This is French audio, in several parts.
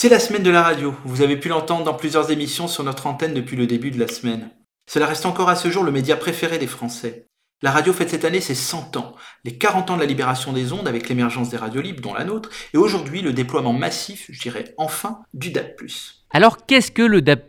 C'est la semaine de la radio. Vous avez pu l'entendre dans plusieurs émissions sur notre antenne depuis le début de la semaine. Cela reste encore à ce jour le média préféré des Français. La radio fête cette année ses 100 ans, les 40 ans de la libération des ondes avec l'émergence des radios libres, dont la nôtre, et aujourd'hui le déploiement massif, je dirais enfin, du DAB+. Alors qu'est-ce que le DAB+?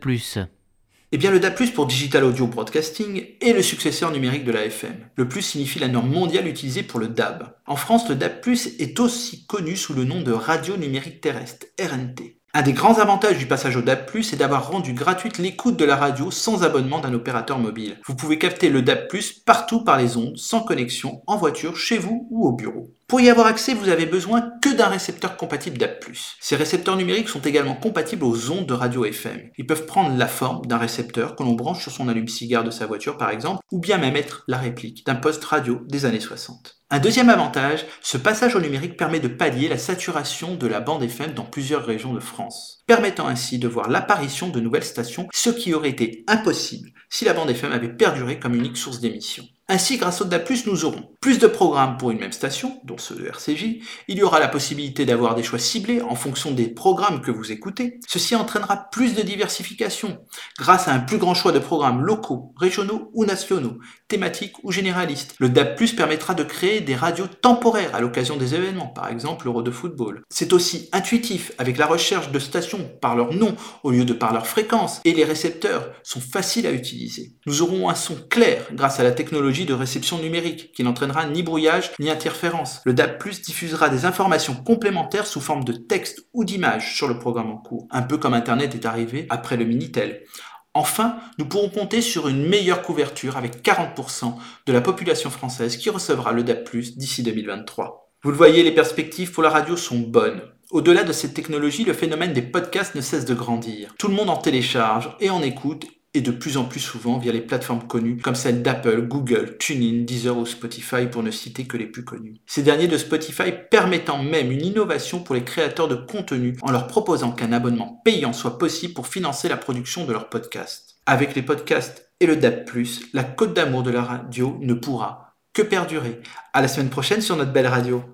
Eh bien, le DAB+, pour Digital Audio Broadcasting, est le successeur numérique de la FM. Le plus signifie la norme mondiale utilisée pour le DAB. En France, le DAB+, est aussi connu sous le nom de radio numérique terrestre, RNT. Un des grands avantages du passage au DAB+, est d'avoir rendu gratuite l'écoute de la radio sans abonnement d'un opérateur mobile. Vous pouvez capter le DAB+, partout par les ondes, sans connexion, en voiture, chez vous ou au bureau. Pour y avoir accès, vous avez besoin que d'un récepteur compatible DAB+. Ces récepteurs numériques sont également compatibles aux ondes de radio FM. Ils peuvent prendre la forme d'un récepteur que l'on branche sur son allume-cigare de sa voiture par exemple, ou bien même être la réplique d'un poste radio des années 60. Un deuxième avantage, ce passage au numérique permet de pallier la saturation de la bande FM dans plusieurs régions de France, permettant ainsi de voir l'apparition de nouvelles stations, ce qui aurait été impossible si la bande FM avait perduré comme unique source d'émission. Ainsi, grâce au DAB+, nous aurons plus de programmes pour une même station, dont ceux de RCJ. Il y aura la possibilité d'avoir des choix ciblés en fonction des programmes que vous écoutez. Ceci entraînera plus de diversification, grâce à un plus grand choix de programmes locaux, régionaux ou nationaux, thématiques ou généralistes. Le DAB+, permettra de créer des radios temporaires à l'occasion des événements, par exemple l'Euro de football. C'est aussi intuitif, avec la recherche de stations par leur nom au lieu de par leur fréquence, et les récepteurs sont faciles à utiliser. Nous aurons un son clair grâce à la technologie de réception numérique, qui n'entraînera ni brouillage ni interférence. Le DAB+, diffusera des informations complémentaires sous forme de texte ou d'image sur le programme en cours, un peu comme Internet est arrivé après le Minitel. Enfin, nous pourrons compter sur une meilleure couverture avec 40% de la population française qui recevra le DAB+, d'ici 2023. Vous le voyez, les perspectives pour la radio sont bonnes. Au-delà de cette technologie, le phénomène des podcasts ne cesse de grandir. Tout le monde en télécharge et en écoute et de plus en plus souvent via les plateformes connues comme celles d'Apple, Google, TuneIn, Deezer ou Spotify pour ne citer que les plus connues. Ces derniers de Spotify permettant même une innovation pour les créateurs de contenu en leur proposant qu'un abonnement payant soit possible pour financer la production de leurs podcasts. Avec les podcasts et le DAB+, la côte d'amour de la radio ne pourra que perdurer. À la semaine prochaine sur notre belle radio.